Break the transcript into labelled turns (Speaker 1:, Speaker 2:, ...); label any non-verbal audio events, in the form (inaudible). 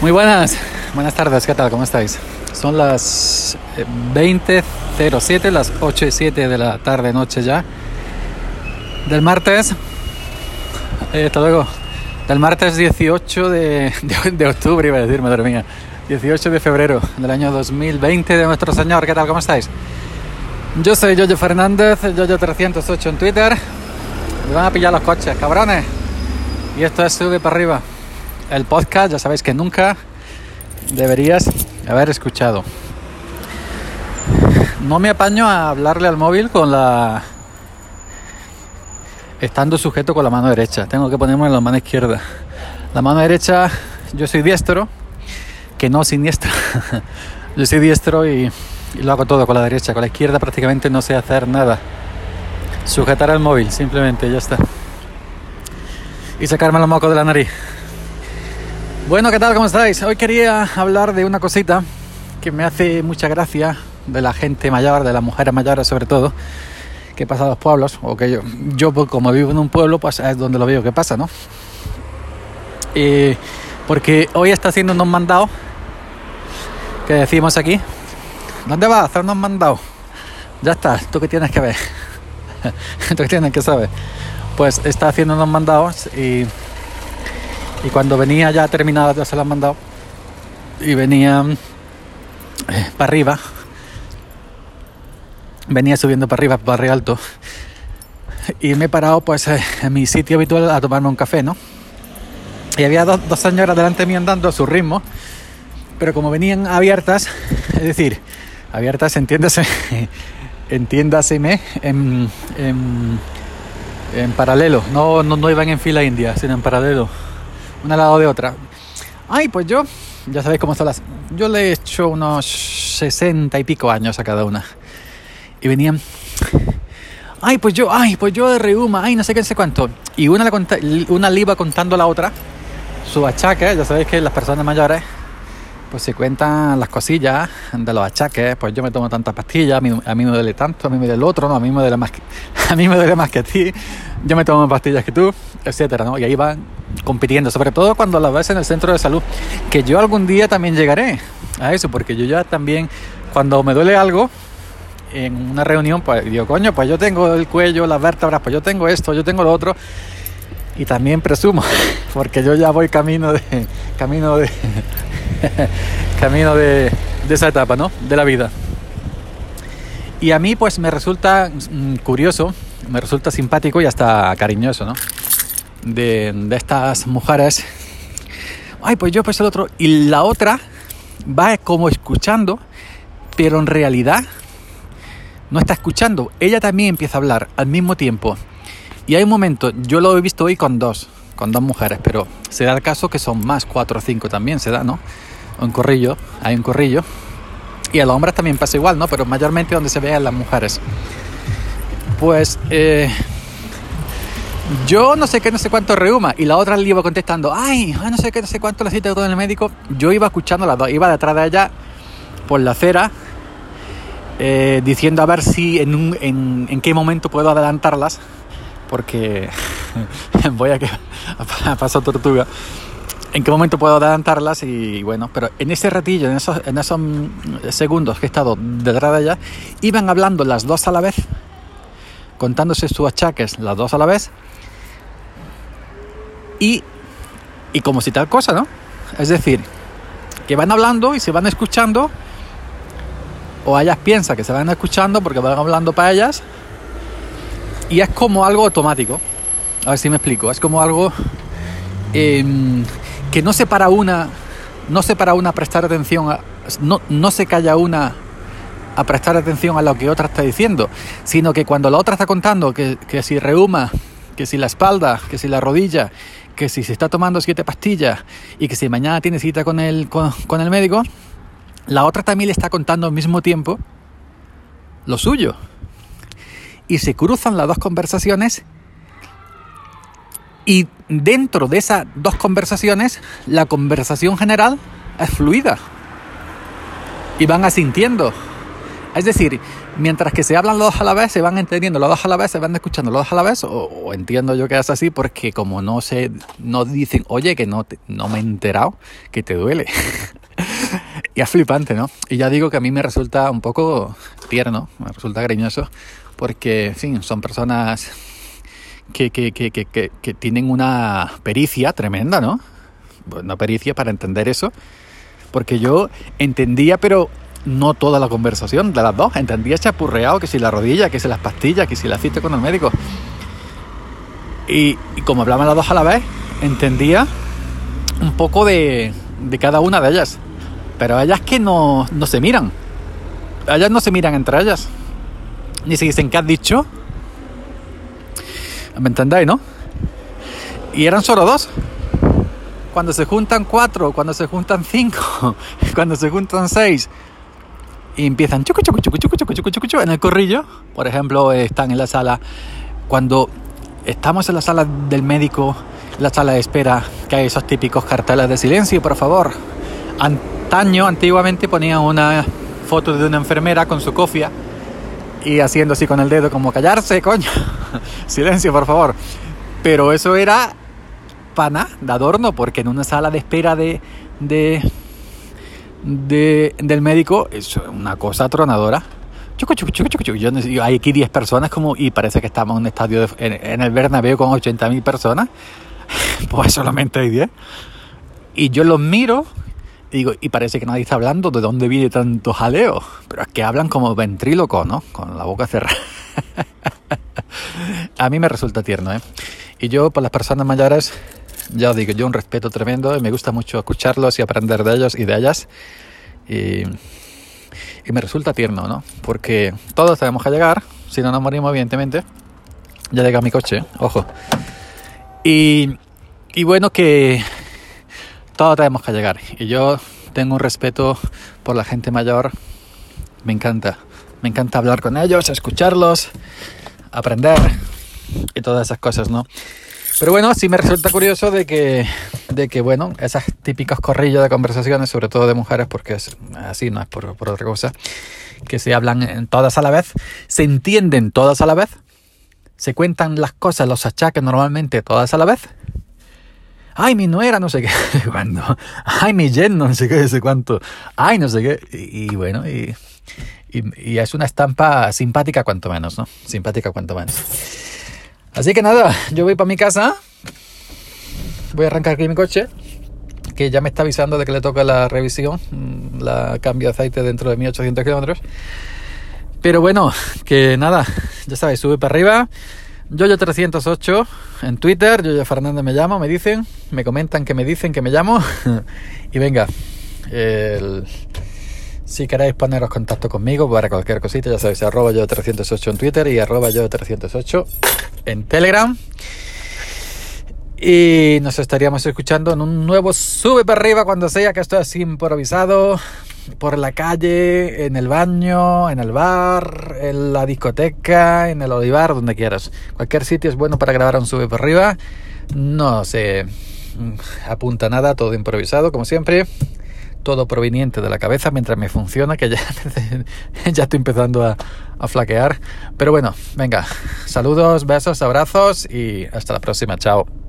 Speaker 1: Muy buenas, buenas tardes, ¿qué tal? ¿Cómo estáis? Son las 20.07, eh, las 8 y 7 de la tarde, noche ya, del martes. Eh, hasta luego. Del martes 18 de, de, octubre, iba a decir, madre mía. 18 de febrero del año 2020 de nuestro Señor. ¿Qué tal? ¿Cómo estáis? Yo soy Yoyo Fernández, Yoyo308 en Twitter. Me van a pillar los coches, cabrones. Y esto es Sube para arriba. El podcast, ya sabéis que nunca deberías haber escuchado. No me apaño a hablarle al móvil con la. estando sujeto con la mano derecha. Tengo que ponerme en la mano izquierda. La mano derecha, yo soy diestro, que no siniestro. (laughs) yo soy diestro y, y lo hago todo con la derecha. Con la izquierda prácticamente no sé hacer nada. Sujetar el móvil, simplemente, ya está y sacarme los mocos de la nariz. Bueno, ¿qué tal? ¿Cómo estáis? Hoy quería hablar de una cosita que me hace mucha gracia de la gente mayor, de las mujeres mayores sobre todo, que pasa a los pueblos, o que yo, yo pues, como vivo en un pueblo, pues es donde lo veo que pasa, ¿no? porque hoy está haciendo unos mandados que decimos aquí. ¿Dónde vas a hacer unos mandados? Ya está, tú que tienes que ver, (laughs) tú que tienes que saber pues está haciendo unos mandados y, y cuando venía ya terminada de hacer los mandados y venía eh, para arriba, venía subiendo para arriba, para arriba alto. Y me he parado pues eh, en mi sitio habitual a tomarme un café, ¿no? Y había dos, dos señoras delante de mí andando a su ritmo, pero como venían abiertas, es decir, abiertas, entiéndase, (laughs) entiéndaseme, en, en en paralelo, no, no iban en fila india, sino en paralelo, una al lado de otra. Ay, pues yo, ya sabéis cómo son las. Yo le he hecho unos sesenta y pico años a cada una. Y venían. Ay, pues yo, ay, pues yo de reuma, ay, no sé qué, sé cuánto. Y una le, una le iba contando a la otra su achaque, ya sabéis que las personas mayores pues se cuentan las cosillas de los achaques, pues yo me tomo tantas pastillas, a mí, a mí me duele tanto, a mí me duele el otro, no, a mí me duele más que, (laughs) a mí me duele más que a ti, yo me tomo más pastillas que tú, etcétera, ¿no? Y ahí van compitiendo, sobre todo cuando las ves en el centro de salud, que yo algún día también llegaré a eso, porque yo ya también, cuando me duele algo, en una reunión, pues digo, coño, pues yo tengo el cuello, las vértebras, pues yo tengo esto, yo tengo lo otro, y también presumo, (laughs) porque yo ya voy camino de, camino de, (laughs) camino de, esa etapa, ¿no? De la vida. Y a mí pues me resulta mm, curioso, me resulta simpático y hasta cariñoso, ¿no? De, estas mujeres. Ay, pues yo pues el otro. Y la otra va como escuchando, pero en realidad no está escuchando. Ella también empieza a hablar al mismo tiempo. Y hay un momento, yo lo he visto hoy con dos, con dos mujeres, pero se da el caso que son más, cuatro o cinco también se da, ¿no? un corrillo, hay un corrillo. Y a los hombres también pasa igual, ¿no? Pero mayormente donde se ve a las mujeres. Pues eh, yo no sé qué, no sé cuánto reuma. Y la otra le iba contestando, ay, no sé qué, no sé cuánto le cita en el médico. Yo iba escuchando las dos, iba detrás de ella por la acera, eh, diciendo a ver si en, un, en, en qué momento puedo adelantarlas. Porque (laughs) voy a que (laughs) paso tortuga en qué momento puedo adelantarlas y bueno, pero en ese ratillo, en esos, en esos segundos que he estado detrás de ella, iban hablando las dos a la vez, contándose sus achaques las dos a la vez y, y como si tal cosa, ¿no? Es decir, que van hablando y se van escuchando o ellas piensan que se van escuchando porque van hablando para ellas y es como algo automático. A ver si me explico, es como algo... Eh, que no se para una, no se para una prestar atención, a, no, no se calla una a prestar atención a lo que otra está diciendo, sino que cuando la otra está contando que, que si reuma, que si la espalda, que si la rodilla, que si se está tomando siete pastillas y que si mañana tiene cita con el, con, con el médico, la otra también le está contando al mismo tiempo lo suyo. Y se cruzan las dos conversaciones y dentro de esas dos conversaciones, la conversación general es fluida. Y van asintiendo. Es decir, mientras que se hablan los dos a la vez, se van entendiendo los dos a la vez, se van escuchando los dos a la vez, o, entiendo yo que es así, porque como no se, no dicen, oye, que no, no me he enterado, que te duele. (laughs) y es flipante, ¿no? Y ya digo que a mí me resulta un poco tierno, me resulta cariñoso, porque, en fin, son personas que, que, que, que tienen una pericia tremenda, ¿no? Una pericia para entender eso, porque yo entendía, pero no toda la conversación de las dos. Entendía chapurreado que si la rodilla, que si las pastillas, que si la cita con el médico. Y, como hablaban las dos a la vez, entendía un poco de, de cada una de ellas. Pero ellas que no, no se miran. Ellas no se miran entre ellas. Ni se dicen qué has dicho. ¿Me entendéis, no? Y eran solo dos. Cuando se juntan cuatro, cuando se juntan cinco, (laughs) cuando se juntan seis, y empiezan chucu, chucu, chucu, chucu, chucu, chucu, chucu, en el corrillo. Por ejemplo, están en la sala. Cuando estamos en la sala del médico, la sala de espera, que hay esos típicos carteles de silencio, por favor. Antaño, antiguamente ponían una foto de una enfermera con su cofia y haciendo así con el dedo como callarse, coño. (laughs) silencio, por favor. Pero eso era pana de adorno, porque en una sala de espera de, de de, del médico es una cosa tronadora. Yo, hay aquí 10 personas como, y parece que estamos en un estadio en, el Bernabéu con 80.000 personas. (laughs) Pues solamente hay 10. Y yo los miro y digo, y parece que nadie está hablando de dónde viene tanto jaleo. Pero es que hablan como ventríloco, ¿no? Con la boca cerrada. (laughs) A mí me resulta tierno, ¿eh? Y yo, por las personas mayores, ya os digo, yo un respeto tremendo y me gusta mucho escucharlos y aprender de ellos y de ellas. Y, me resulta tierno, ¿no? Porque todos tenemos que llegar, si no nos morimos, evidentemente. Ya llega mi coche, ojo. Y, y bueno, que todos tenemos que llegar. Y yo tengo un respeto por la gente mayor. Me encanta. Me encanta hablar con ellos, escucharlos, aprender y todas esas cosas, ¿no? Pero bueno, sí me resulta curioso de que, de que bueno, esas típicas corrillas de conversaciones, sobre todo de mujeres, porque es así, no es por, otra cosa, que se hablan todas a la vez, se entienden todas a la vez, se cuentan las cosas, los achaques normalmente todas a la vez. Ay, mi nuera, no sé qué, (laughs) cuando. Ay, mi yen, no sé qué, sé cuánto. Ay, no sé qué. Y, bueno, y, y, y es una estampa simpática cuanto menos, ¿no? Simpática cuanto menos. Así que nada, yo voy para mi casa. Voy a arrancar aquí mi coche, que ya me está avisando de que le toca la revisión, mm, la cambio de aceite dentro de 1800 kilómetros. Pero bueno, que nada, ya sabéis, sube para arriba. Yoyo308 en Twitter, Yoyo Fernández me llamo, me dicen, me comentan que me dicen que me llamo. (laughs) y venga, el si queréis poneros contacto conmigo para cualquier cosita, ya sabéis, arroba yo 308 en Twitter y yo 308 en Telegram. Y nos estaríamos escuchando en un nuevo Sube para arriba cuando sea que esto es improvisado. Por la calle, en el baño, en el bar, en la discoteca, en el olivar, donde quieras. Cualquier sitio es bueno para grabar un Sube para arriba. No se apunta nada, todo improvisado, como siempre todo proveniente de la cabeza mientras me funciona, que ya, (laughs) ya estoy empezando a, a flaquear. Pero bueno, venga, saludos, besos, abrazos y hasta la próxima. Chao.